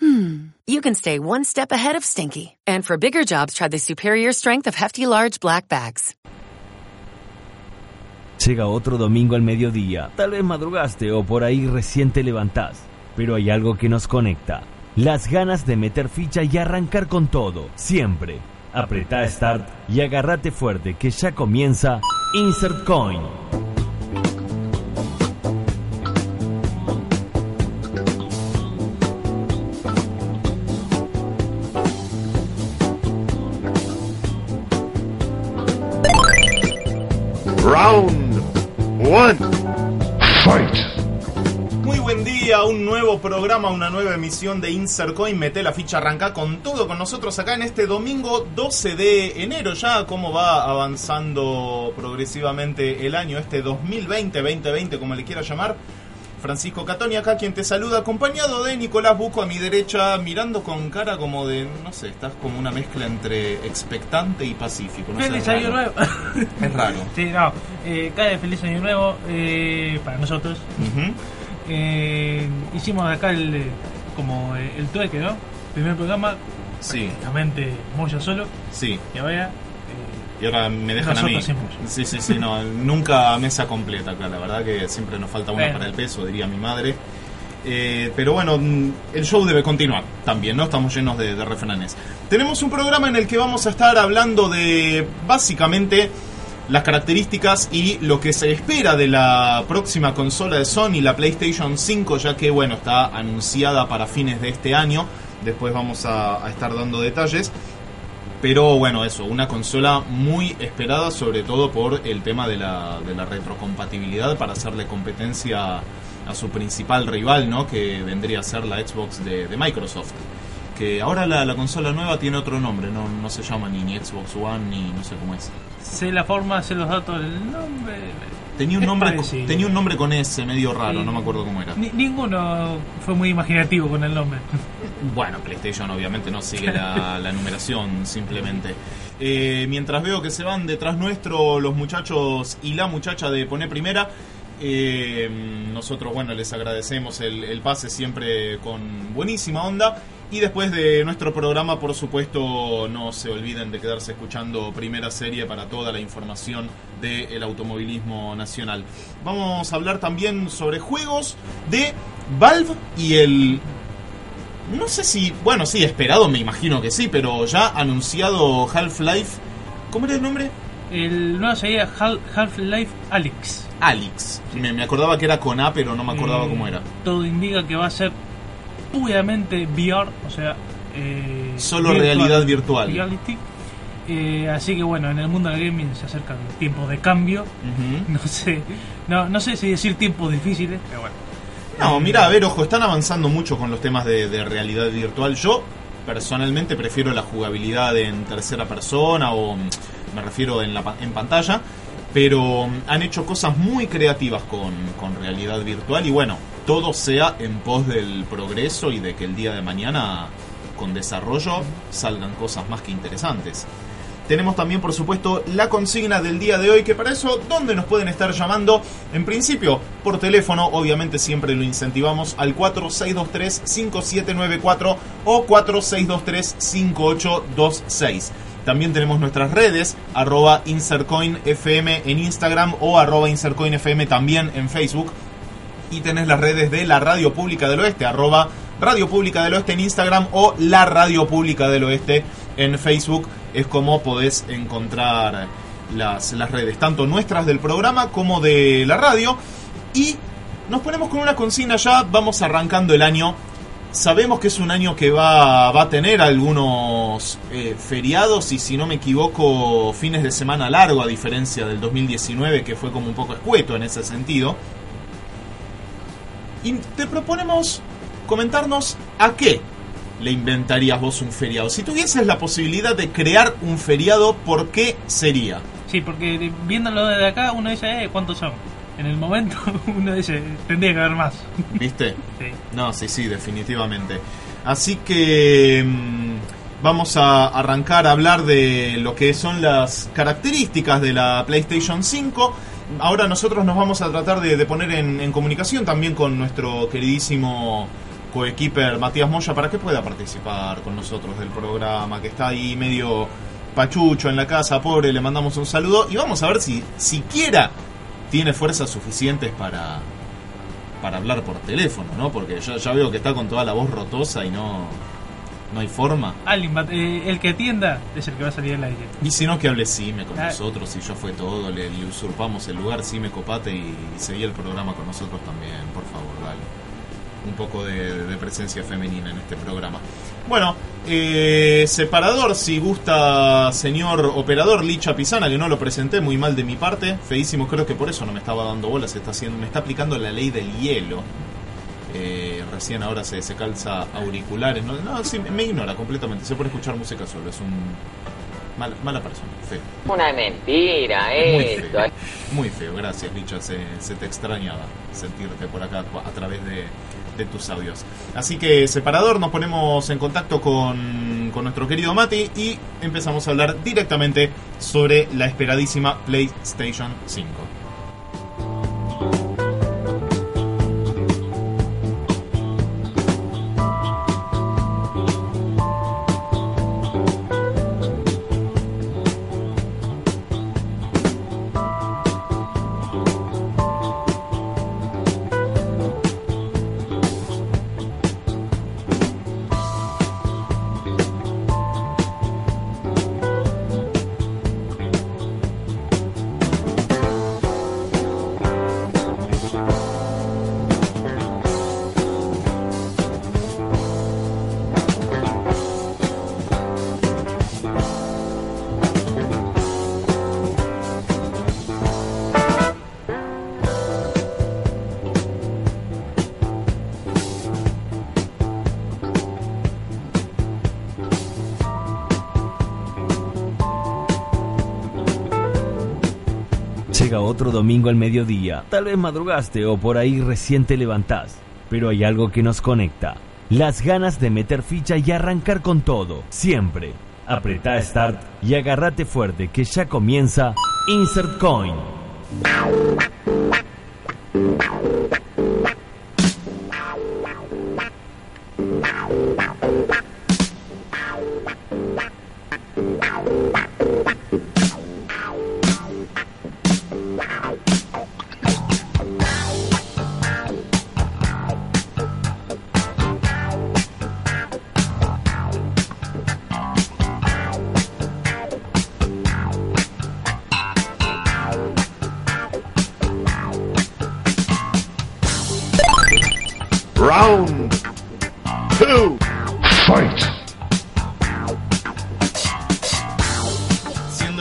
hmm, you can stay one step ahead of stinky. And for bigger jobs, try the superior strength of Hefty Large Black Bags. Llega otro domingo al mediodía. Tal vez madrugaste o por ahí recién te levantás. Pero hay algo que nos conecta. Las ganas de meter ficha y arrancar con todo. Siempre. Apretá Start y agárrate fuerte que ya comienza Insert Coin. Un nuevo programa, una nueva emisión de Insert Coin. Mete la ficha, arranca con todo con nosotros acá en este domingo 12 de enero. Ya cómo va avanzando progresivamente el año, este 2020, 2020, como le quiera llamar. Francisco Catoni acá quien te saluda, acompañado de Nicolás Buco a mi derecha, mirando con cara como de, no sé, estás como una mezcla entre expectante y pacífico. No Feliz año nuevo. Es raro. sí, no. Eh, cada feliz año nuevo eh, para nosotros. Ujú. Eh, hicimos acá el eh, como eh, el trueque, ¿no? Primer programa, Sí, prácticamente Moya solo. sí. Y ahora, eh, Y ahora me dejan a mí. Sí, sí, sí, no, nunca mesa completa acá, la verdad que siempre nos falta una para el peso, diría mi madre. Eh, pero bueno, mm, el show debe continuar también, ¿no? Estamos llenos de, de refranes. Tenemos un programa en el que vamos a estar hablando de básicamente las características y lo que se espera de la próxima consola de Sony, la PlayStation 5, ya que bueno, está anunciada para fines de este año. Después vamos a- estar dando detalles. Pero bueno, eso, una consola muy esperada, sobre todo por el tema de la, de la retrocompatibilidad para hacerle competencia a su principal rival, ¿no? Que vendría a ser la Xbox de Microsoft. Que ahora la, la consola nueva tiene otro nombre, no, no se llama ni, ni Xbox One ni no sé cómo es. sé la forma, sé los datos del nombre. Tenía un nombre, parecido. tenía un nombre con S medio raro, Sí. no me acuerdo cómo era. Ni- ninguno fue muy imaginativo con el nombre. Bueno, PlayStation obviamente no sigue la, la numeración simplemente. Eh, mientras veo que se van detrás nuestro los muchachos y la muchacha de Poné Primera, eh, nosotros bueno les agradecemos el, el pase siempre con buenísima onda. Y después de nuestro programa, por supuesto, no se olviden de quedarse escuchando Primera Serie para toda la información del automovilismo nacional. Vamos a hablar también sobre juegos de Valve y el no sé si, bueno, sí, esperado, me imagino que sí, pero ya anunciado Half-Life. ¿Cómo era el nombre? El nuevo sería Hal- Half-Life Alyx. Alex. Me, me acordaba que era con A, pero no me acordaba Eh, cómo era. Todo indica que va a ser puramente VR, o sea... eh, Solo realidad virtual. Reality. Eh, así que bueno, en el mundo del gaming se acercan tiempos de cambio. No sé, no, no sé si decir tiempos difíciles, pero bueno. No, mira, a ver, ojo, están avanzando mucho con los temas de, de realidad virtual. Yo, personalmente, prefiero la jugabilidad en tercera persona o mm, me refiero en, la, pa- en pantalla. Pero mm, han hecho cosas muy creativas con, con realidad virtual y bueno, todo sea en pos del progreso y de que el día de mañana, con desarrollo, salgan cosas más que interesantes. Tenemos también, por supuesto, la consigna del día de hoy, que para eso, ¿dónde nos pueden estar llamando? En principio, por teléfono, obviamente siempre lo incentivamos al 4623-5794 o 4623-5826. También tenemos nuestras redes, arroba en Instagram o arroba también en Facebook. Y tenés las redes de la Radio Pública del Oeste, arroba Radio Pública del Oeste en Instagram o la Radio Pública del Oeste en Facebook. Es como podés encontrar las, las redes, tanto nuestras del programa como de la radio. Y nos ponemos con una consigna ya, vamos arrancando el año. Sabemos que es un año que va, va a tener algunos eh, feriados y si no me equivoco fines de semana largo a diferencia del 2019 que fue como un poco escueto en ese sentido. Y te proponemos comentarnos a qué le inventarías vos un feriado. Si tuvieses la posibilidad de crear un feriado, ¿por qué sería? Sí, porque viéndolo desde acá uno dice, eh, ¿cuántos son? En el momento uno dice, tendría que haber más. ¿Viste? Sí. No, sí, sí, definitivamente. Así que mm, vamos a arrancar a hablar de lo que son las características de la PlayStation 5. Ahora nosotros nos vamos a tratar de, de poner en, en comunicación también con nuestro queridísimo coequiper Matías Moya para que pueda participar con nosotros del programa, que está ahí medio pachucho en la casa, pobre, le mandamos un saludo y vamos a ver si siquiera tiene fuerzas suficientes para para hablar por teléfono, ¿no? Porque ya, ya veo que está con toda la voz rotosa y no no hay forma. Alguien eh, el que atienda es el que va a salir al aire. Y si no que hable Sime con Ah. nosotros y ya fue todo, le, le usurpamos el lugar, Sime Copate y, y seguí el programa con nosotros también, por favor, dale. Un poco de, de presencia femenina en este programa. Bueno, eh, separador, si gusta, señor operador Licha Pisana, que no lo presenté, muy mal de mi parte, feísimo, creo que por eso no me estaba dando bolas, está haciendo, me está aplicando la ley del hielo. Eh, recién ahora se, se calza auriculares, no, no sí, me ignora completamente, se puede escuchar música solo, es un mala, mala persona, feo. Una mentira, Muy feo, muy feo, gracias Licha, se, se te extrañaba sentirte por acá a través de, de tus audios. Así que separador, nos ponemos en contacto con, con nuestro querido Mati y empezamos a hablar directamente sobre la esperadísima PlayStation 5. Otro domingo al mediodía. Tal vez madrugaste o por ahí recién te levantás. Pero hay algo que nos conecta. Las ganas de meter ficha y arrancar con todo. Siempre. Apretá Start y agárrate fuerte que ya comienza Insert Coin.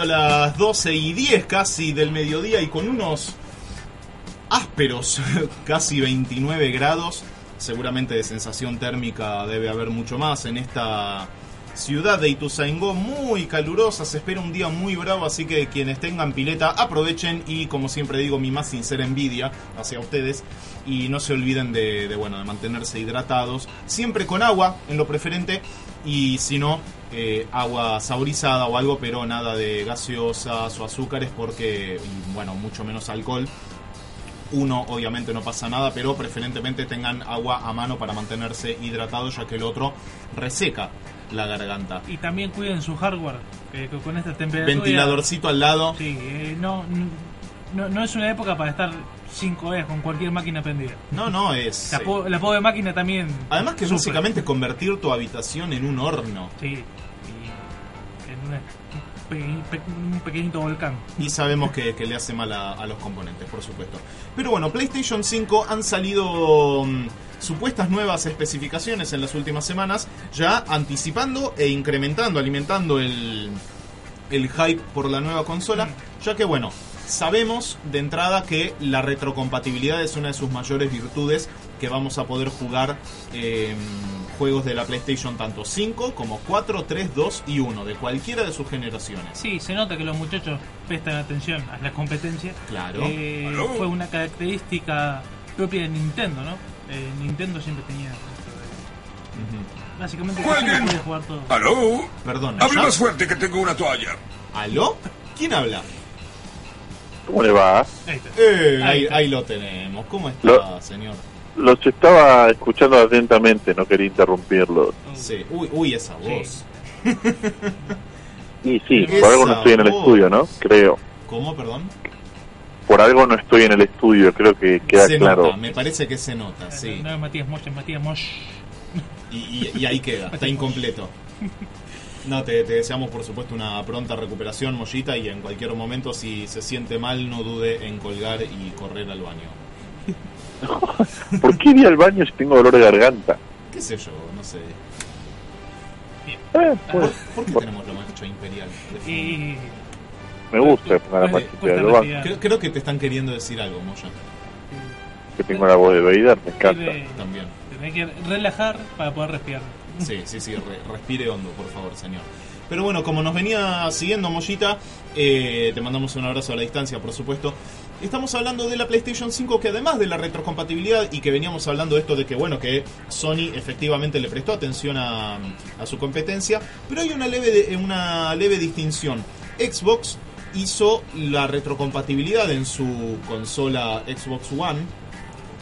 Siendo las 12 y 10 casi del mediodía y con unos ásperos, casi 29 grados, seguramente de sensación térmica debe haber mucho más en esta ciudad de Ituzaingó, muy calurosa, se espera un día muy bravo, así que quienes tengan pileta aprovechen y como siempre digo mi más sincera envidia hacia ustedes. Y no se olviden de, bueno de mantenerse hidratados, siempre con agua en lo preferente y si no eh, agua saborizada o algo, pero nada de gaseosas o azúcares porque y, bueno mucho menos alcohol uno obviamente no pasa nada, pero preferentemente tengan agua a mano para mantenerse hidratados, ya que el otro reseca la garganta. Y también cuiden su hardware, que con esta temperatura... Ventiladorcito al lado. Sí, eh, no, no, no es una época para estar 5 horas con cualquier máquina prendida. No, no, es... La, po- la pobre máquina también... Además que sufre. básicamente es convertir tu habitación en un horno. Sí, y en una- un, pequeñi- pe- un pequeñito volcán. Y sabemos que, que le hace mal a, a los componentes, por supuesto. Pero bueno, PlayStation 5 han salido mm, supuestas nuevas especificaciones en las últimas semanas, ya anticipando e incrementando, alimentando el, el hype por la nueva consola, ya que bueno, sabemos de entrada que la retrocompatibilidad es una de sus mayores virtudes, que vamos a poder jugar eh, juegos de la PlayStation tanto 5 como 4, 3, 2 y 1, de cualquiera de sus generaciones. Sí, se nota que los muchachos prestan atención a la competencia. Claro. Eh, fue una característica propia de Nintendo, ¿no? Eh, Nintendo siempre tenía. Básicamente, casi ¡Jueguen! puede jugar todo. ¿Aló? Perdón, Hable más fuerte que tengo una toalla. ¿Aló? ¿Quién habla? ¿Cómo le va? Ahí. Eh, Ahí lo tenemos. ¿Cómo está, Lo- señor? Los estaba escuchando atentamente, no quería interrumpirlos. Sí. Uy, uy, esa voz. Y sí, por algo no estoy en el voz. estudio, ¿no? Creo. ¿Cómo, perdón? Por algo no estoy en el estudio, creo que queda se claro. nota, me parece que se nota, sí. No es Matías Mosch, es Matías Mosch. Y, y- y ahí queda, está incompleto. No, te, te deseamos por supuesto una pronta recuperación, Mollita, y en cualquier momento si se siente mal no dude en colgar y correr al baño. ¿Por qué iría al baño si tengo dolor de garganta? ¿Qué sé yo? No sé. Eh, ¿Por, pues, por qué tenemos la marcha imperial? Y. me gusta la Pues, pues, pues, baño, ya. Creo, creo que te están queriendo decir algo, Moya. que tengo la voz de Vader, me encanta. Debe- También. Tenés que relajar para poder respirar. Sí, sí, sí, re- respire hondo, por favor, señor. Pero bueno, como nos venía siguiendo Mollita, eh, te mandamos un abrazo a la distancia, por supuesto. Estamos hablando de la PlayStation 5 que además de la retrocompatibilidad y que veníamos hablando esto de que bueno, que Sony efectivamente le prestó atención a, su competencia, pero hay una leve, de- una leve distinción. Xbox hizo la retrocompatibilidad en su consola Xbox One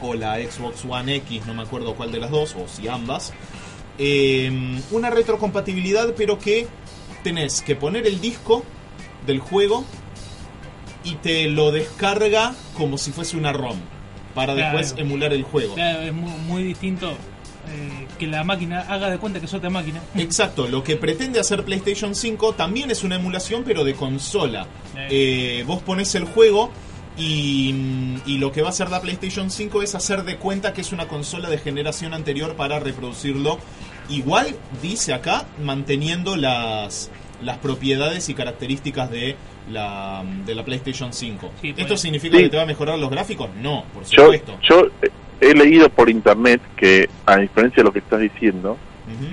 o la Xbox One X, no me acuerdo cuál de las dos, o si ambas. Eh, una retrocompatibilidad, pero que tenés que poner el disco del juego y te lo descarga como si fuese una ROM para Claro. después emular el juego. Claro, es muy, muy distinto eh, que la máquina haga de cuenta que es otra máquina. Exacto, lo que pretende hacer PlayStation 5 también es una emulación, pero de consola. Eh, vos pones el juego y, y lo que va a hacer la PlayStation 5 es hacer de cuenta que es una consola de generación anterior para reproducirlo. Igual, dice acá, manteniendo las, las propiedades y características de la, de la PlayStation 5. Sí, ¿Esto pues. significa Sí. que te va a mejorar los gráficos? No, por Yo, supuesto. yo he leído por internet que, a diferencia de lo que estás diciendo,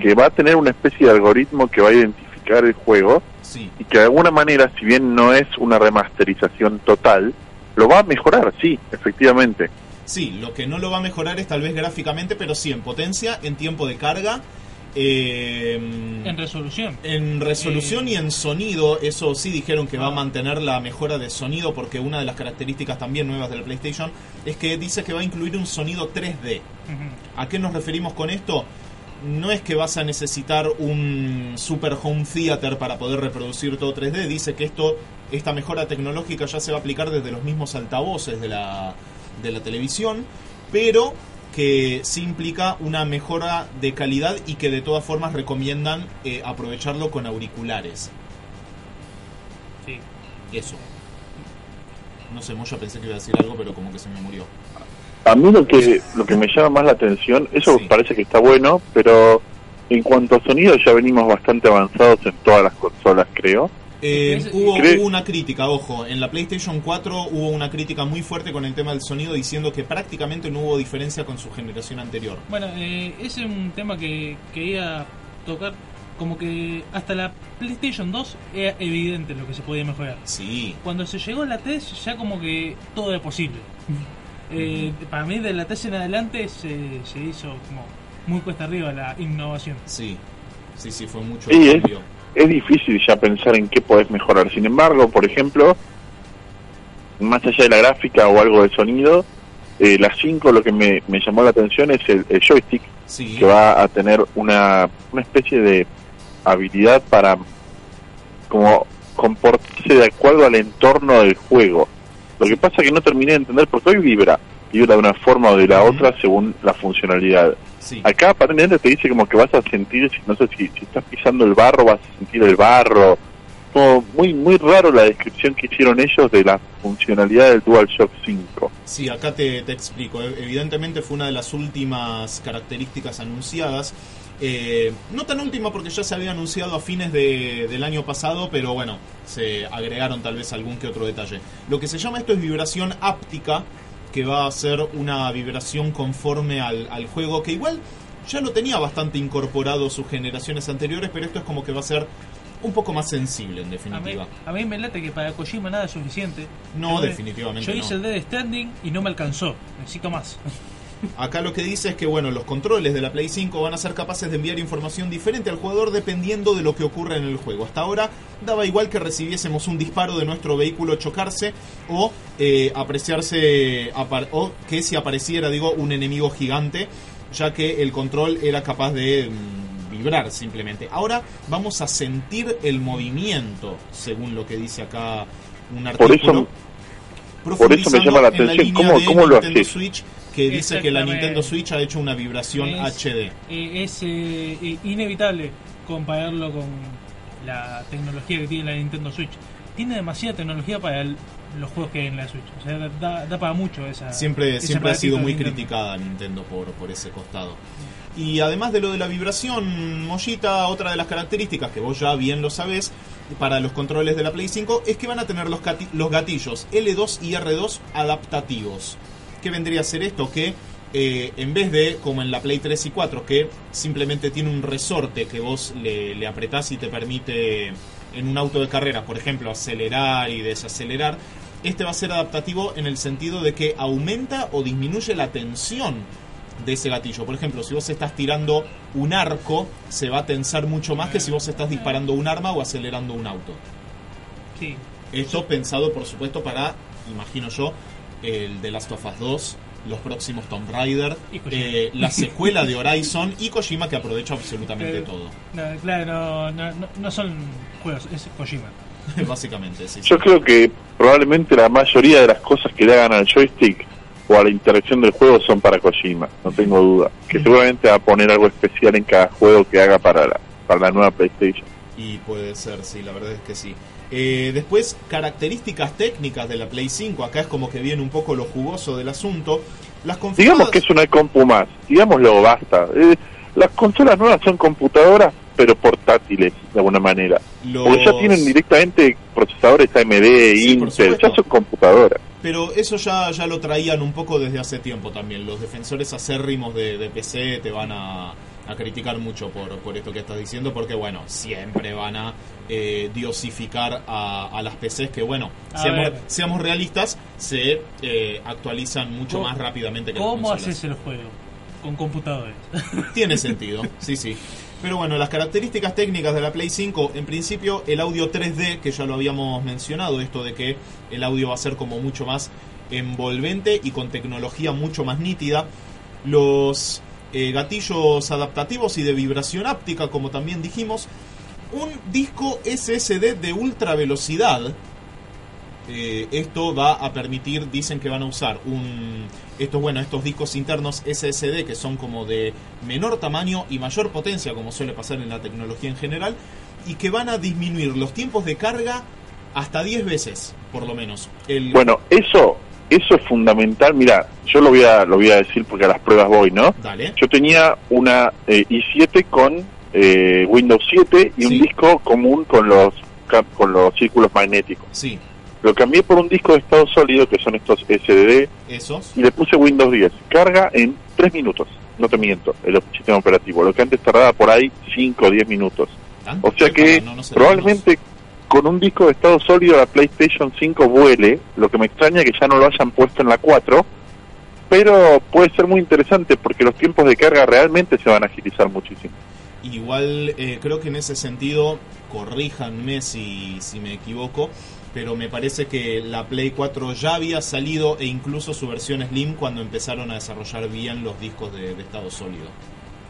que va a tener una especie de algoritmo que va a identificar el juego Sí, y que de alguna manera, si bien no es una remasterización total, lo va a mejorar, sí, efectivamente. Sí, lo que no lo va a mejorar es tal vez gráficamente, pero sí en potencia, en tiempo de carga, eh, En resolución. en resolución Eh. y en sonido. Eso sí dijeron que va a mantener la mejora de sonido, porque una de las características también nuevas de la PlayStation es que dice que va a incluir un sonido 3D. Ujú. ¿A qué nos referimos con esto? No es que vas a necesitar un super home theater para poder reproducir todo 3D. Dice que esto, esta mejora tecnológica ya se va a aplicar desde los mismos altavoces de la, de la televisión, pero que sí implica una mejora de calidad y que de todas formas recomiendan eh, aprovecharlo con auriculares. Sí. Eso. No sé, Moya pensé que iba a decir algo, pero como que se me murió. A mí lo que lo que me llama más la atención, eso Sí. parece que está bueno, pero en cuanto a sonido ya venimos bastante avanzados en todas las consolas, creo. Eh, hubo, hubo una crítica, ojo, en la PlayStation 4 hubo una crítica muy fuerte con el tema del sonido diciendo que prácticamente no hubo diferencia con su generación anterior. Bueno, eh, ese es un tema que quería tocar. Como que hasta la PlayStation 2 era evidente lo que se podía mejorar. Sí, Cuando se llegó a la 3 ya como que todo era posible. Eh, Para mí de la 3 en adelante se, se hizo como muy cuesta arriba la innovación. sí, sí, sí, fue mucho Sí, es, difícil ya pensar en qué podés mejorar. Sin embargo, por ejemplo, más allá de la gráfica o algo de sonido, eh, la 5 lo que me, me llamó la atención es el, el joystick, Sí, que va a tener una, una especie de habilidad para como comportarse de acuerdo al entorno del juego. Lo que pasa es que no terminé de entender porque hoy vibra, vibra de una forma o de la otra según la funcionalidad. sí. Acá aparentemente te dice como que vas a sentir, no sé si, si estás pisando el barro, vas a sentir el barro. Como muy muy raro la descripción que hicieron ellos de la funcionalidad del DualShock 5. Sí, acá te, te explico. Evidentemente fue una de las últimas características anunciadas. Eh, no tan última porque ya se había anunciado a fines de- del año pasado, pero bueno, se agregaron tal vez algún que otro detalle. Lo que se llama esto es vibración áptica, que va a ser una vibración conforme al, al juego, que igual ya lo tenía bastante incorporado sus generaciones anteriores, pero esto es como que va a ser un poco más sensible en A mí, definitiva. a mí me late que para Kojima nada es suficiente. No, definitivamente Yo no. hice el Dead Standing y no me alcanzó. Necesito más. Acá lo que dice es que bueno, los controles de la Play 5 van a ser capaces de enviar información diferente al jugador dependiendo de lo que ocurra en el juego. Hasta ahora daba igual que recibiésemos un disparo de nuestro vehículo chocarse o eh, apreciarse o que si apareciera, digo, un enemigo gigante, ya que el control era capaz de mm, vibrar simplemente. Ahora vamos a sentir el movimiento, según lo que dice acá un Por artículo. eso- por eso me llama la en atención. ¿Cómo- cómo lo haces? Switch que dice que la. Nintendo Switch ha hecho una vibración Es- HD. eh, es eh, eh, inevitable compararlo con la tecnología que tiene la Nintendo Switch. Tiene demasiada tecnología para el- los juegos que hay en la Switch. O sea, da, da para mucho esa. Siempre, siempre ha sido muy Nintendo. criticada Nintendo por, por ese costado. Y además de lo de la vibración, Mollita, otra de las características que vos ya bien lo sabés para los controles de la Play 5 es que van a tener los, los gatillos L2 y R2 adaptativos. ¿Qué vendría a ser esto? Que eh, en vez de, como en la Play 3 y 4, que simplemente tiene un resorte que vos le, le apretás y te permite en un auto de carrera, por ejemplo, acelerar y desacelerar, este va a ser adaptativo en el sentido de que aumenta o disminuye la tensión de ese gatillo. Por ejemplo, si vos estás tirando un arco, se va a tensar mucho más que si vos estás disparando un arma o acelerando un auto. Sí. Esto pensado, por supuesto, para, imagino yo, el de Last of Us 2, los próximos Tomb Raider, Y Kojima. eh, la secuela de Horizon y Kojima que aprovecha absolutamente Eh, todo. No, claro, no, no, son juegos, es Kojima. Básicamente, sí. sí. Yo creo que probablemente la mayoría de las cosas que le hagan al joystick o a la interacción del juego son para Kojima, no tengo duda. Que seguramente va a poner algo especial en cada juego que haga para la, para la nueva PlayStation. Y puede ser, sí, la verdad es que sí. Eh, después, características técnicas de la Play 5. Acá es como que viene un poco lo jugoso del asunto. Las. Digamos que es una compu más, digámoslo, basta. Eh, las consolas nuevas son computadoras, pero portátiles, de alguna manera. los- Porque ya tienen directamente procesadores AMD, Sí, Intel, ya son computadoras. Pero eso ya, ya lo traían un poco desde hace tiempo también. Los defensores acérrimos de, de PC te van a, a criticar mucho por, por esto que estás diciendo, porque bueno, siempre van a eh, diosificar a, a las PCs que bueno, seamos, realistas, se eh, actualizan mucho ¿Cómo- más rápidamente que ¿Cómo haces el juego? Con computadores. Tiene sentido, sí, sí. Pero bueno, las características técnicas de la Play 5, en principio el audio 3D, que ya lo habíamos mencionado, esto de que el audio va a ser como mucho más envolvente y con tecnología mucho más nítida. Los eh, gatillos adaptativos y de vibración áptica, como también dijimos. Un disco SSD de ultra velocidad, eh, esto va a permitir, dicen que van a usar un estos bueno, estos discos internos SSD que son como de menor tamaño y mayor potencia como suele pasar en la tecnología en general y que van a disminuir los tiempos de carga hasta 10 veces, por lo menos. El Bueno, eso eso es fundamental. Mira, yo lo voy a lo voy a decir porque a las pruebas voy, ¿no? dale. Yo tenía una eh, i7 con eh, Windows 7 y Sí. un disco común con los con los círculos magnéticos. Sí, Lo cambié por un disco de estado sólido que son estos SDD esos. y le puse Windows 10. Carga en 3 minutos, no te miento, el sistema operativo. Lo que antes tardaba por ahí 5 o 10 minutos. ¿Tanto? O sea que No, no sé, probablemente con un disco de estado sólido la PlayStation 5 vuele. Lo que me extraña es que ya no lo hayan puesto en la 4. Pero puede ser muy interesante porque los tiempos de carga realmente se van a agilizar muchísimo. Igual eh, creo que en ese sentido, corríjanme si, si me equivoco, pero me parece que la Play 4 ya había salido e incluso su versión Slim cuando empezaron a desarrollar bien los discos de, de estado sólido.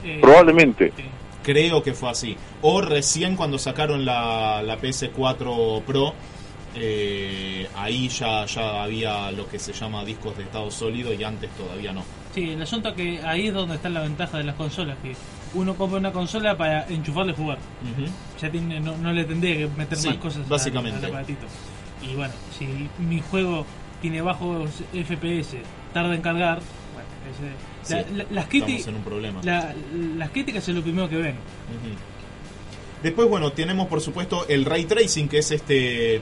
Eh, Probablemente. sí. Creo que fue así. O recién cuando sacaron la, la PS4 Pro, eh, ahí ya, ya había lo que se llama discos de estado sólido y antes todavía no. Sí, el asunto que ahí es donde está la ventaja de las consolas, que uno compra una consola para enchufarle y jugar. Ya tiene, no, no le tendría que meter Sí, más cosas al- básicamente. al aparatito. Y bueno, si mi juego tiene bajos FPS, tarda en cargar, bueno, ese- la- Sí, la- las, criti- en un problema. la- las críticas es lo primero que ven. Después, bueno, tenemos por supuesto el ray tracing, que es este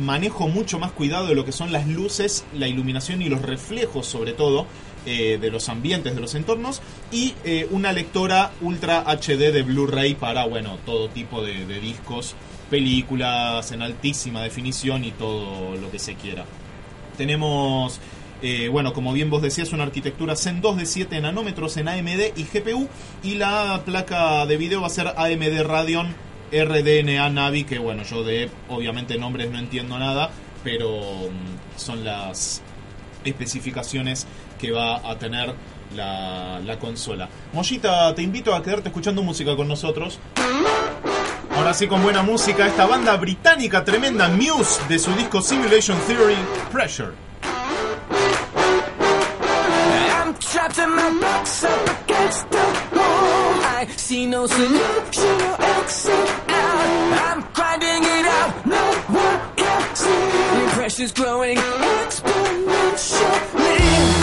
manejo mucho más cuidado de lo que son las luces, la iluminación y los reflejos sobre todo eh, de los ambientes, de los entornos y eh, una lectora Ultra HD de Blu-ray para, bueno, todo tipo de, de discos, películas en altísima definición y todo lo que se quiera. Tenemos, eh, bueno, como bien vos decías, una arquitectura Zen 2 de 7 nanómetros en AMD y GPU. Y la placa de video va a ser AMD Radeon RDNA Navi, que bueno, yo de obviamente nombres no entiendo nada, pero mm, son las especificaciones que va a tener la, la consola. Mollita, te invito a quedarte escuchando música con nosotros. Ahora sí, con buena música, esta banda británica tremenda, Muse, de su disco Simulation Theory, Pressure. My box up against the wall. I see no solution or exit out. I'm grinding it out, no one can see. The pressure's growing exponentially.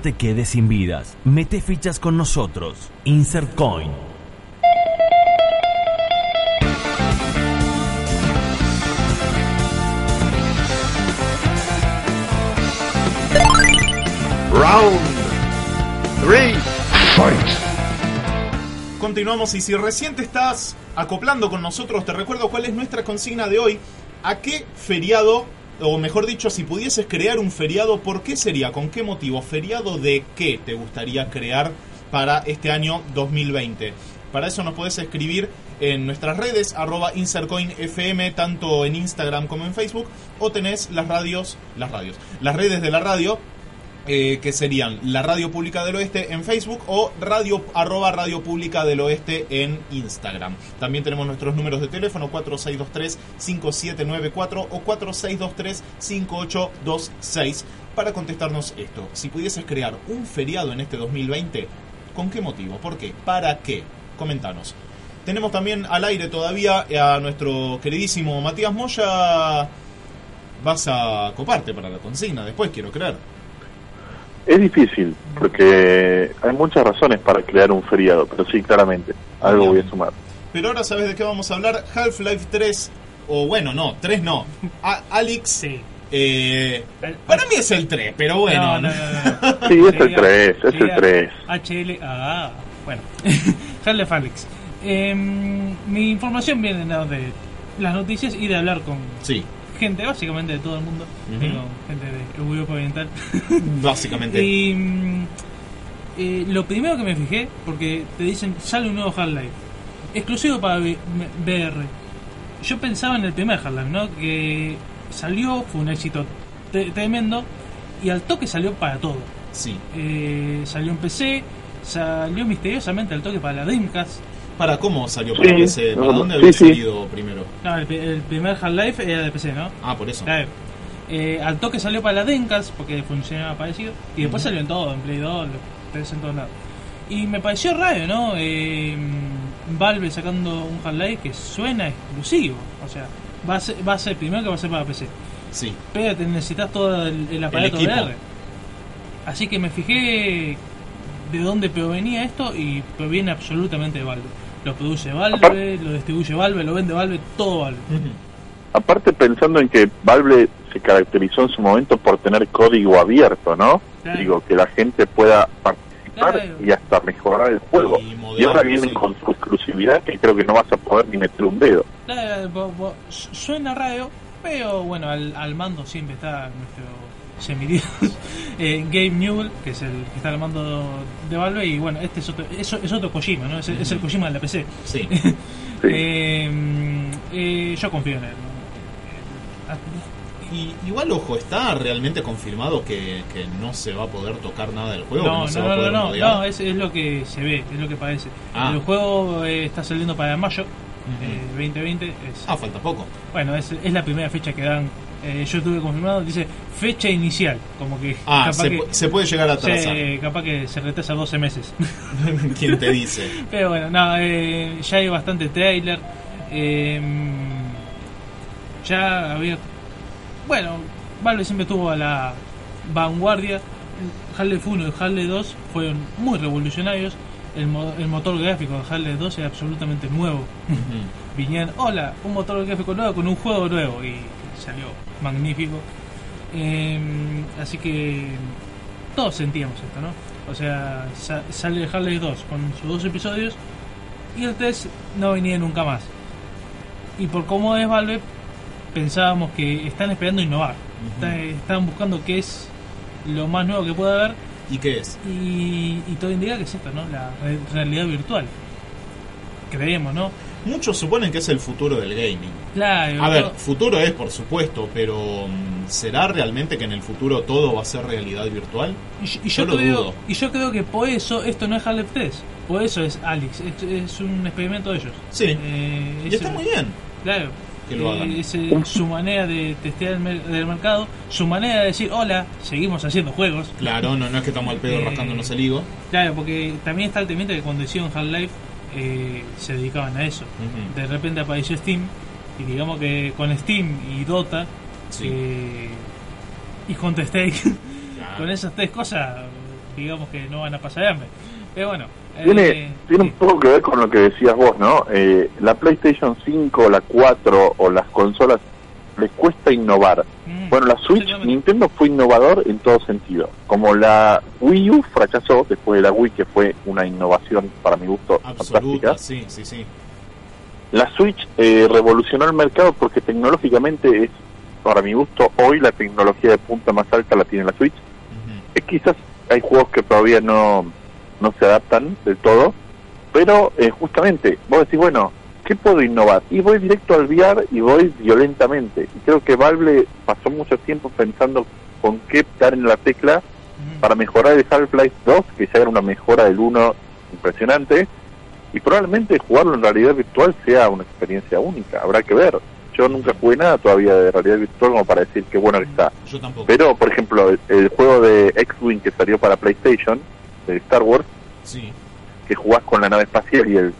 No te quedes sin vidas. Mete fichas con nosotros. Insert Coin. Round 3. Continuamos y si recién te estás acoplando con nosotros, te recuerdo cuál es nuestra consigna de hoy. ¿A qué feriado o mejor dicho, si pudieses crear un feriado, ¿por qué sería? ¿Con qué motivo? ¿Feriado de qué te gustaría crear para este año 2020? Para eso nos podés escribir en nuestras redes, arroba InsertCoinFM, tanto en Instagram como en Facebook, o tenés las radios, las radios, las redes de la radio, eh, que serían la Radio Pública del Oeste en Facebook o radio arroba Radio Pública del Oeste en Instagram. También tenemos nuestros números de teléfono 4623-5794 o 4623-5826 para contestarnos esto. Si pudieses crear un feriado en este 2020, ¿con qué motivo? ¿Por qué? ¿Para qué? Comentanos. Tenemos también al aire todavía a nuestro queridísimo Matías Moya. Vas a coparte para la consigna después, quiero creer. Es difícil, porque hay muchas razones para crear un feriado, pero sí, claramente, algo voy a sumar. Pero ahora sabes de qué vamos a hablar. Half-Life 3, o bueno, no, 3 no. A- Alex, Sí. eh, para mí es el 3, pero bueno. No, no, no, no. Sí, es el Sería- 3, es el sería 3. HL. Ah, bueno. Half-Life Alyx. Em, mi información viene de de las noticias y de hablar con Sí, gente, básicamente de todo el mundo. Ujú. Digo, gente de Europa Oriental. básicamente. Y mm, eh, lo primero que me fijé, porque te dicen sale un nuevo Half-Life, exclusivo para VR. Yo pensaba en el primer Half-Life, ¿no? Que salió, fue un éxito tremendo, y al toque salió para todo. Sí. Eh, salió en PC, salió misteriosamente al toque para la Dreamcast. ¿Para cómo salió? Sí, ¿Para, PC? ¿Para dónde había sí. salido primero? No, el, el primer Half-Life era de PC, ¿no? Ah, por eso. Claro. Eh, al toque salió para la Dreamcast porque funcionaba parecido y después salió en todo, en Play 2, lo tenés en todos lados. Y me pareció raro, ¿no? Eh, Valve sacando un Half-Life que suena exclusivo. O sea, va a, ser, va a ser primero que va a ser para PC. Sí. Pero te necesitas todo el, el aparato equipo. VR. Así que me fijé de dónde provenía esto y proviene absolutamente de Valve. Lo produce Valve, Aparte- lo distribuye Valve, lo vende Valve, todo Valve. Aparte pensando en que Valve se caracterizó en su momento por tener código abierto, ¿no? Claro. Digo, que la gente pueda participar Claro. y hasta mejorar el juego. Y ahora vienen con su exclusividad que creo que no vas a poder ni meter un dedo. Claro, suena raro, pero bueno, al, al mando siempre está nuestro semidios eh, Gabe Newell, que es el que está al mando de Valve, y bueno, este es otro, es, es otro Kojima, ¿no? Es, el- es el Kojima de la PC. Sí. Sí. Eh, eh, yo confío en él. ¿no? Y igual, ojo, ¿está realmente confirmado que, que no se va a poder tocar nada del juego? No, se no, no, no, poder no, es, es lo que se ve, es lo que parece. Ah. El juego eh, está saliendo para mayo eh, 2020. Es, Ah, falta poco. Bueno, es, es la primera fecha que dan. Eh, yo tuve confirmado, dice fecha inicial, como que Ah, capaz se, que se puede llegar a atrasar. se- capaz que se retrasa 12 meses. ¿Quién te dice? Pero bueno, no, eh, ya hay bastante trailer. eh, ya había. Bueno, Valve siempre estuvo a la vanguardia. Half-Life 1 y Half-Life 2 fueron muy revolucionarios. El, mo- el motor gráfico de Half-Life 2 era absolutamente nuevo. Ujú. Vinieron, hola, un motor gráfico nuevo con un juego nuevo. Y salió magnífico. Eh, así que todos sentíamos esto, ¿no? O sea, sa- sale Harley 2 con sus dos episodios y el 3 no venía nunca más. Y por cómo es Valve, pensábamos que están esperando innovar. Está- Estaban buscando qué es lo más nuevo que puede haber ¿Y qué es? y, y todo indica que es esto, ¿no? La re- realidad virtual. Creemos, ¿no? Muchos suponen que es el futuro del gaming. Claro. A ver, futuro es, por supuesto, pero mm, ¿será realmente que en el futuro todo va a ser realidad virtual? Y, yo- y Yo yo lo creo, dudo. y yo creo que por eso esto no es Half-Life 3. Por eso es Alex. Es, es un experimento de ellos. Sí. Eh, Y es está el- muy bien. Claro. que lo Eh, hagan. es, eh, su manera de testear el, del mercado, su manera de decir, hola, seguimos haciendo juegos. Claro, no, no es que estamos al pedo Eh, rascándonos el higo. Claro, porque también está el temiente que cuando hicieron Half-Life eh, se dedicaban a eso. De repente apareció Steam y digamos que con Steam y Dota Sí. eh, y Counter Strike, Claro. con esas tres cosas, digamos que no van a pasar hambre. Pero bueno, Tiene, eh, tiene un sí. poco que ver con lo que decías vos, ¿no? Eh, la PlayStation 5, la 4 o las consolas les cuesta innovar. Mm, Bueno, la Switch. Nintendo fue innovador en todo sentido. Como la Wii U fracasó después de la Wii, que fue una innovación para mi gusto Absoluta, fantástica. sí, sí, sí. La Switch eh, revolucionó el mercado porque tecnológicamente es para mi gusto, hoy la tecnología de punta más alta la tiene la Switch. Eh, quizás hay juegos que todavía no, no se adaptan del todo, pero eh, justamente, vos decís, bueno, ¿qué puedo innovar? Y voy directo al VR y voy violentamente. Y creo que Valve pasó mucho tiempo pensando con qué dar en la tecla para mejorar el Half-Life 2, que ya era una mejora del 1 impresionante, y probablemente jugarlo en realidad virtual sea una experiencia única, habrá que ver. Yo nunca jugué nada todavía de realidad virtual como para decir qué bueno que está. Yo tampoco. Pero, por ejemplo, el, el juego de X-Wing que salió para PlayStation, de Star Wars, Sí. que jugás con la nave espacial y el,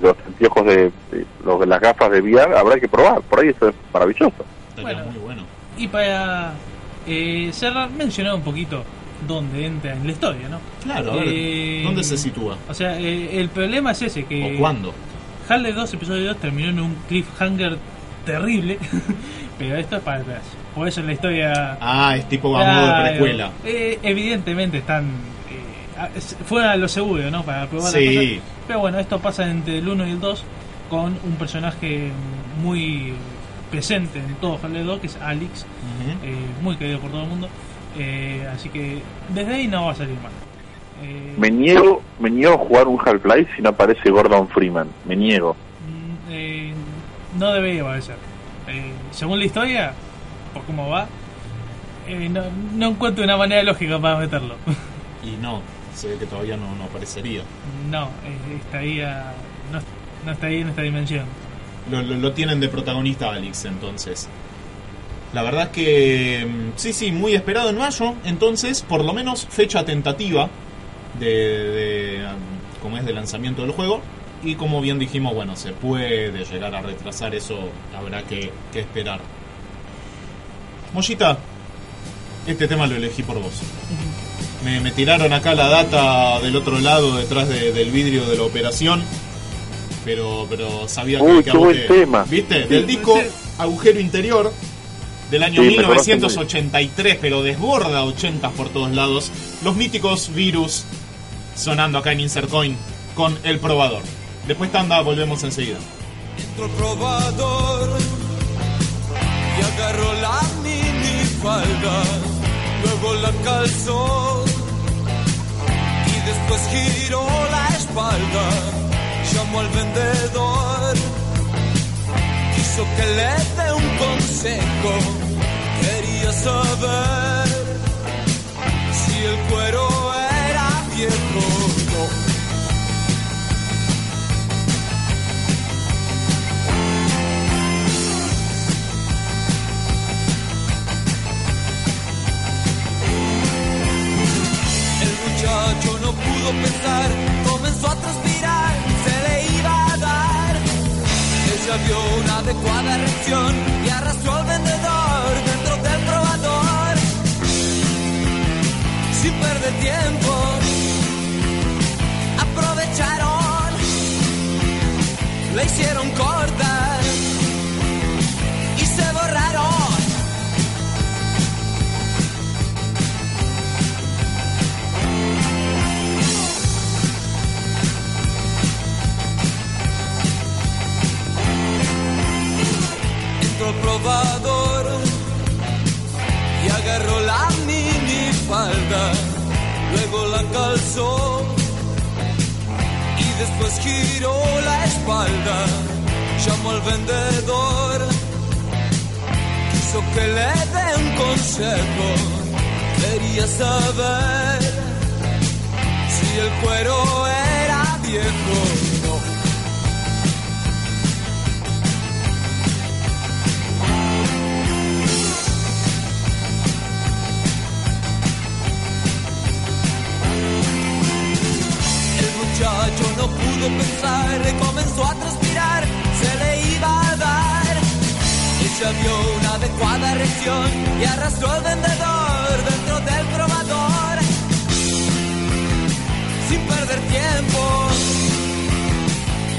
los anteojos de, de- los de las gafas de VR, habrá que probar. Por ahí eso es maravilloso. Bueno. muy bueno. Y para eh, cerrar, mencionar un poquito dónde entra en la historia, ¿no? Claro, a ver, Eh, ¿dónde se sitúa? O sea, eh, el problema es ese, que ¿O cuándo? Half-Life 2, episodio 2, terminó en un cliffhanger terrible, pero esto es para atrás. Por eso en la historia... Ah, es tipo modo de precuela. eh, evidentemente están... Eh, a- es- fueron a lo seguro, ¿no? Para probar la Sí. Pero bueno, esto pasa entre el 1 y el 2 con un personaje muy presente en todo Half-Life 2, que es Alex, eh, muy querido por todo el mundo. Eh, así que desde ahí no va a salir mal. Eh, Me niego, me niego a jugar un Half-Life si no aparece Gordon Freeman. Me niego. mm, eh, no debería aparecer. Eh, según la historia, por cómo va, eh, no, no encuentro una manera lógica para meterlo. Y no, se ve que todavía no, no aparecería. no, eh, estaría, no, no estaría en esta dimensión. Lo, lo- lo tienen de protagonista Alex, entonces. La verdad es que mm, sí, sí, muy esperado en mayo. Entonces, por lo menos fecha tentativa de, de, um, como es de lanzamiento del juego. Y como bien dijimos, bueno, se puede llegar a retrasar, eso habrá que, que esperar. Mollita, este tema lo elegí por vos. Me, me tiraron acá la data del otro lado, detrás de- del vidrio de la operación. Pero, pero sabía que, Uy, que a vos te- tema. ¿Viste? Sí. Del disco Agujero Interior del año Sí, me conoce muy 1983, pero desborda 80 por todos lados. Los míticos virus sonando acá en Insert Coin con el probador. Después tanda, volvemos enseguida. Entro al probador y agarro la mini falda, luego la calzo y después giro la espalda. Llamo al vendedor, quiso que le dé un consejo, quería saber si el cuero era viejo. El muchacho no pudo pensar, comenzó a transpirar, Ella vio una adecuada reacción y arrastró al vendedor dentro del probador. Sin perder tiempo, aprovecharon, le hicieron cortar y agarró la mini falda, luego la calzó y después giró la espalda, llamó al vendedor, quiso que le dé un consejo, quería saber si el cuero era viejo Vio una adecuada reacción y arrastró al vendedor dentro del probador. Sin perder tiempo,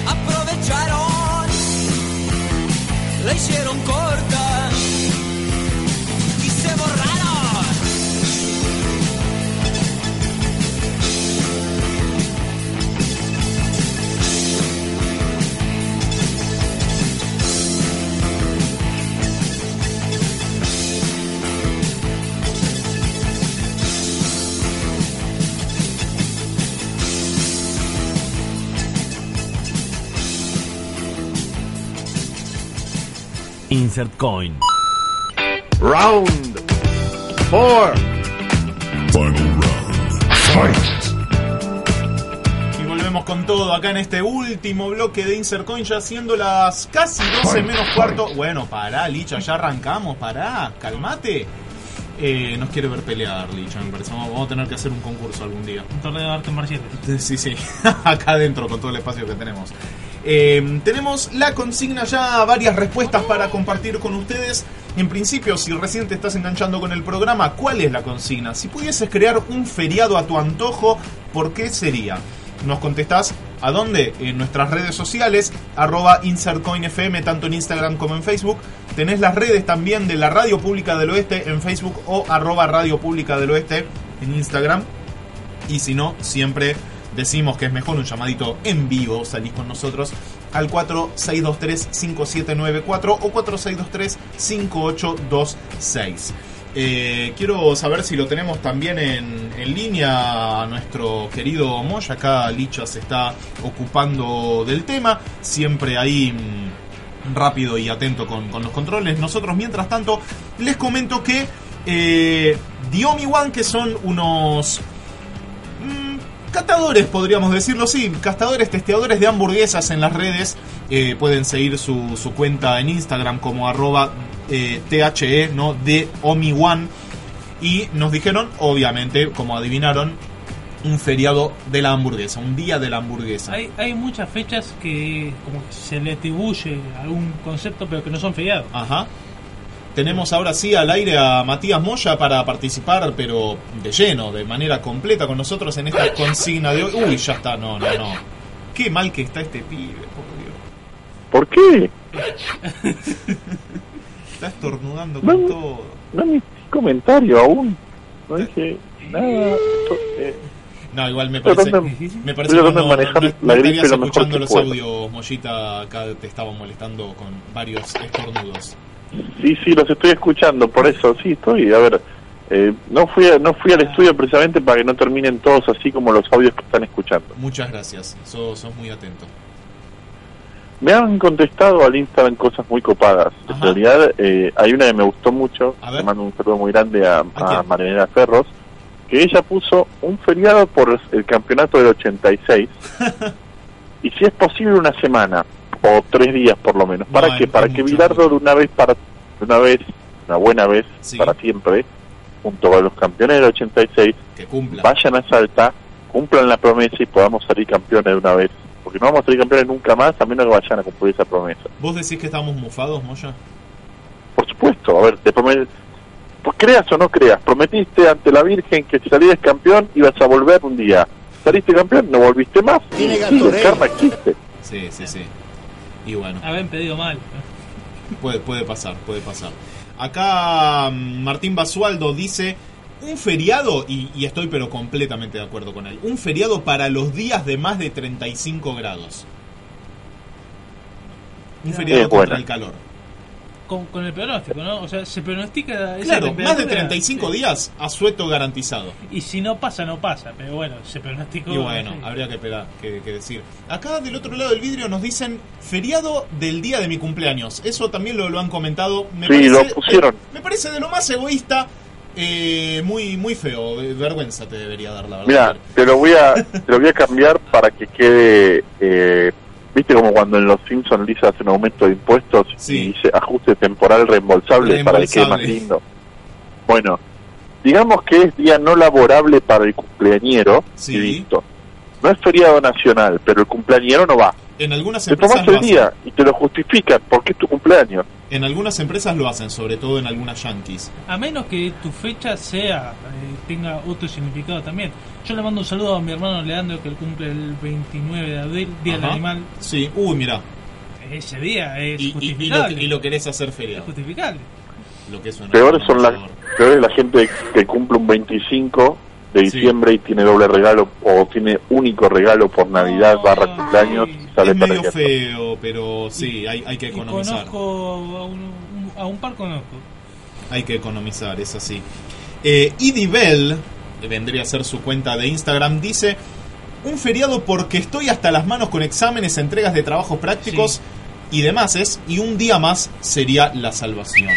aprovecharon, le hicieron corta Insert Coin. Round four. Y volvemos con todo acá en este último bloque de Insert Coin, ya siendo las casi 12 menos cuarto. Bueno, pará, Licha, ya arrancamos, pará, calmate. Eh, nos quiere ver pelear, Licha, me parece. Vamos, vamos a tener que hacer un concurso algún día. Un torneo de artes marciales. Sí, sí, acá adentro con todo el espacio que tenemos. Eh, tenemos la consigna ya, varias respuestas para compartir con ustedes. En principio, si recién te estás enganchando con el programa, ¿cuál es la consigna? Si pudieses crear un feriado a tu antojo, ¿por qué sería? Nos contestás a dónde? En nuestras redes sociales, arroba InsertCoinFM, tanto en Instagram como en Facebook. Tenés las redes también de la Radio Pública del Oeste en Facebook o arroba Radio Pública del Oeste en Instagram. Y si no, siempre decimos que es mejor un llamadito en vivo, salís con nosotros al 4623-5794 o 4623-5826. Eh, quiero saber si lo tenemos también en, en línea a nuestro querido Moya. Acá Licha se está ocupando del tema, siempre ahí mm, rápido y atento con, con los controles. Nosotros, mientras tanto, les comento que eh, One, que son unos catadores, podríamos decirlo así, castadores, testeadores de hamburguesas en las redes. Eh, pueden seguir su, su cuenta en Instagram como arroba eh, THE, ¿no? De Omi One. Y nos dijeron, obviamente, como adivinaron, un feriado de la hamburguesa, un día de la hamburguesa. Hay, hay muchas fechas que como que se le atribuye algún concepto, pero que no son feriados. Ajá. Tenemos ahora sí al aire a Matías Moya para participar, pero de lleno, de manera completa con nosotros en esta consigna de hoy. Uy, ya está, no, no, no. Qué mal que está este pibe, por Dios. ¿Por qué? Está estornudando No, con todo. no emití comentario aún. No dije nada. Eh, No, igual me parece, me parece que no, no- no escuchando los audios, Mollita, acá te estaba molestando con varios estornudos. Sí, sí, los estoy escuchando, por eso sí estoy. A ver, eh, no fui a- no fui al estudio precisamente para que no terminen todos así como los audios que están escuchando. Muchas gracias, sos, sos muy atento. Me han contestado al Instagram cosas muy copadas. En realidad, eh, hay una que me gustó mucho. Le mando un saludo muy grande a, a Marianela Ferros. Que ella puso un feriado por el campeonato del 86. y si es posible, una semana. O tres días por lo menos. ¿Para No, que es- Para que Bilardo de una vez, para de una vez, una buena vez, para siempre, junto con los campeones del 86, Que cumpla. vayan a Salta, cumplan la promesa y podamos salir campeones de una vez. Porque no vamos a salir campeones nunca más a menos que vayan a cumplir esa promesa. ¿Vos decís que estamos mufados, Moya? Por supuesto, a ver, te promet... pues creas o no creas, prometiste ante la Virgen que si salías campeón ibas a volver un día. Saliste campeón, no volviste más. Tiene Sí, el karma existe. Sí, sí, sí. Y bueno, Habían pedido mal. puede, puede pasar, puede pasar. Acá mm, Martín Basualdo dice, un feriado, y, y estoy pero completamente de acuerdo con él, un feriado para los días de más de 35 grados. Un feriado contra el calor. Con, con el pronóstico, ¿no? O sea, se pronostica esa Claro, más de temperatura. 35 Sí. días, asueto garantizado. Y si no pasa, no pasa. Pero bueno, se pronosticó. Y bueno, sí. habría que, esperar, que, que decir. Acá del otro lado del vidrio nos dicen feriado del día de mi cumpleaños. Eso también lo, lo han comentado. Me Sí, lo pusieron. eh, me parece de lo más egoísta, eh, muy muy feo. Vergüenza te debería dar, la verdad. Mira, te lo voy a te lo voy a cambiar para que quede eh, viste como cuando en los Simpsons Lisa hace un aumento de impuestos y dice ajuste temporal reembolsable, para que quede más Reembolsable. lindo. Bueno, digamos que es día no laborable para el cumpleañero y listo. No es feriado nacional, pero el cumpleañero no va. En algunas Te empresas tomas lo el hacen. día y te lo justifican porque es tu cumpleaños. En algunas empresas lo hacen, sobre todo en algunas yankees. A menos que tu fecha sea eh, tenga otro significado también. Yo le mando un saludo a mi hermano Leandro que él cumple el 29 de abril, Día del Ajá. Animal. Sí, uy, mira. Ese día es Y, y- y lo, justificable. y lo querés hacer feriado. justificable. Lo que es una Peores son la, peor es la gente que cumple un 25 de Sí. diciembre y tiene doble regalo o tiene único regalo por Navidad barra cumpleaños sale Es medio feo, pero sí, hay, hay que Y economizar. conozco a un, a un par conozco. Hay que economizar, es así. Eh, que vendría a ser su cuenta de Instagram, dice: Un feriado porque estoy hasta las manos con exámenes, entregas de trabajos prácticos y demás es, y un día más sería la salvación.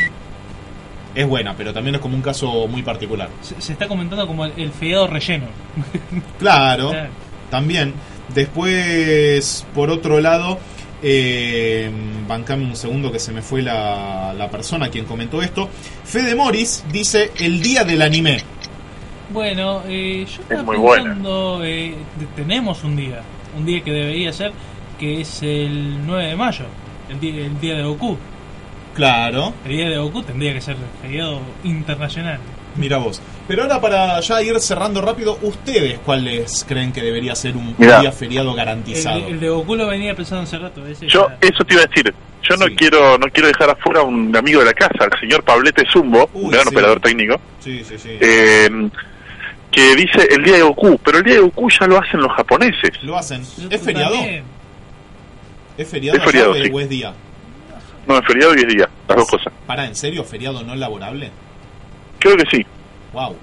Es buena, pero también es como un caso muy particular. Se, se está comentando como el, el feriado relleno. Claro, Claro. también. Después, por otro lado, eh, bancame un segundo que se me fue la, la persona quien comentó esto. Fede Moris dice el día del anime. Bueno, eh, yo estaba muy buena. pensando, eh, te- tenemos un día, un día que debería ser, que es el 9 de mayo, el día, el día de Goku. Claro, El día de Goku tendría que ser feriado internacional. mira vos. Pero ahora para ya ir cerrando rápido, ¿ustedes cuáles creen que debería ser un Mirá. día feriado garantizado? el de Goku lo venía pensando hace rato. Ese Yo, ya- eso te iba a decir. Yo no Sí. quiero no quiero dejar afuera a un amigo de la casa, el señor Pablete Zumbo, Uy, un gran sí. operador técnico, Sí, sí, sí. eh, que dice el día de Goku, pero el día de Goku ya lo hacen los japoneses. Lo hacen. ¿Es feriado? ¿Es feriado, Es feriado, allá sí. o es día? No, es feriado y es día, las dos cosas. Para, ¿en serio? ¿Feriado no laborable? Creo que sí. Wow.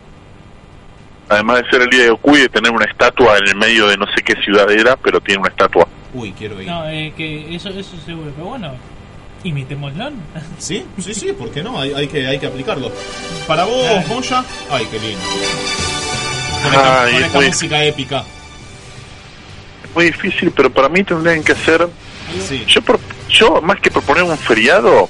Además de ser el día de Goku y de tener una estatua en el medio de no sé qué ciudad era, pero tiene una estatua. Uy, quiero ir. No, eh, que eso, eso seguro. Pero bueno, imitémoslo. ¿Sí? Sí, sí, ¿por qué no? Hay, hay que, hay que aplicarlo. Para vos, Ay. Moya. Ay, qué lindo. Con esta, Ay, con es esta muy- música épica. Es muy difícil, pero para mí tendrían que hacer... Sí. Yo, pro- yo más que proponer un feriado,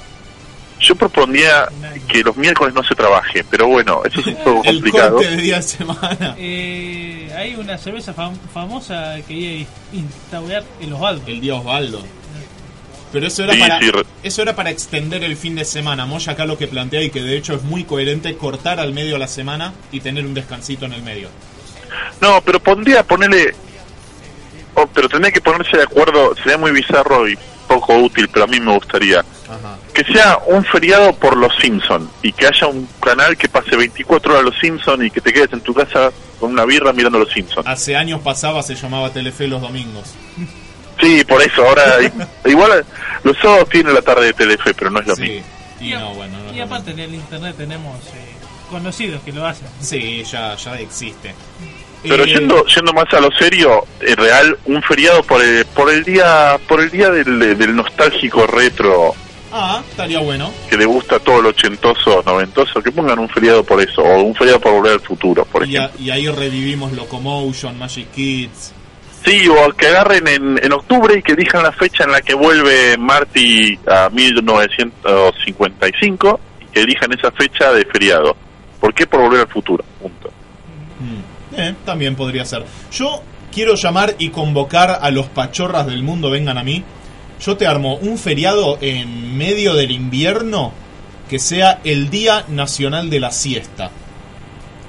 yo propondría que los miércoles no se trabaje, pero bueno, eso es un poco El complicado. corte de día de semana. Eh, hay una cerveza fam- famosa que iba a instaurar el Osvaldo. El día Osvaldo. Pero eso era, Sí, para, sí, eso era para extender el fin de semana. Moya acá lo que plantea y que de hecho es muy coherente cortar al medio la semana y tener un descansito en el medio. No, pero pondría ponerle... oh, pero tendría que ponerse de acuerdo, sería muy bizarro y poco útil, pero a mí me gustaría. Ajá. Que sea un feriado por los Simpson y que haya un canal que pase 24 horas los Simpson y que te quedes en tu casa con una birra mirando los Simpson. Hace años pasaba, se llamaba Telefe los domingos. Sí, por eso, ahora igual los sábados tiene la tarde de Telefe, pero no es lo Sí. mismo. Y no, bueno, no y aparte en el internet tenemos eh, conocidos que lo hacen. Sí, ya, ya existe. Pero Eh, yendo yendo más a lo serio, en real un feriado por el, por el día por el día del, del nostálgico retro Ah, estaría bueno. que le gusta todo lo ochentoso, noventoso, que pongan un feriado por eso o un feriado por volver al futuro, por Y, a- ejemplo. y ahí revivimos Locomotion, Magic Kids. Sí, o que agarren en, en octubre y que elijan la fecha en la que vuelve Marty a 1955 y que elijan esa fecha de feriado. ¿Por qué? Por volver al futuro. Punto. Eh, también podría ser. Yo quiero llamar y convocar a los pachorras del mundo, vengan a mí. Yo te armo un feriado en medio del invierno que sea el Día Nacional de la Siesta.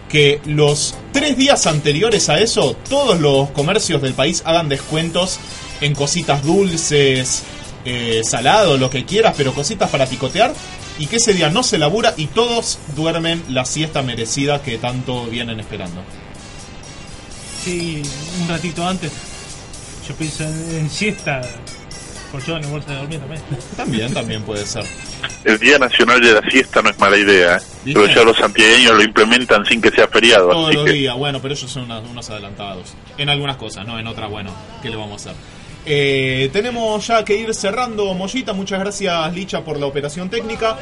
Que los tres días anteriores a eso, todos los comercios del país hagan descuentos en cositas dulces, eh, salado, lo que quieras, pero cositas para picotear. Y que ese día no se labura y todos duermen la siesta merecida que tanto vienen esperando. Sí, un ratito antes. Yo pienso en, en siesta, colchón y bolsa de dormir también. También, también puede ser. El Día Nacional de la Siesta no es mala idea, ¿eh? Pero ya los santiagueños lo implementan sin que sea feriado. Todos así los que- días, bueno, pero ellos son unos, unos adelantados. En algunas cosas, ¿no? En otras, bueno, ¿qué le vamos a hacer? Eh, tenemos ya que ir cerrando, Mollita. Muchas gracias, Licha, por la operación técnica.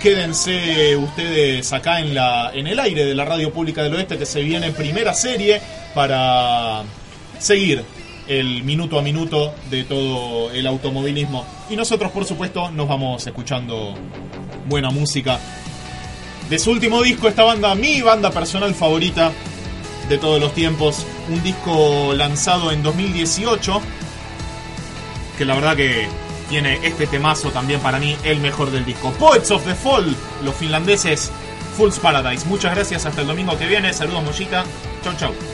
Quédense ustedes acá en, la, en el aire de la Radio Pública del Oeste, que se viene primera serie para seguir el minuto a minuto de todo el automovilismo. Y nosotros, por supuesto, nos vamos escuchando buena música. De su último disco, esta banda, mi banda personal favorita de todos los tiempos. Un disco lanzado en 2018. Que la verdad que tiene este temazo también para mí, el mejor del disco. Poets of the Fall, los finlandeses, Fool's Paradise. Muchas gracias, hasta el domingo que viene. Saludos, Mollita. Chau, chau.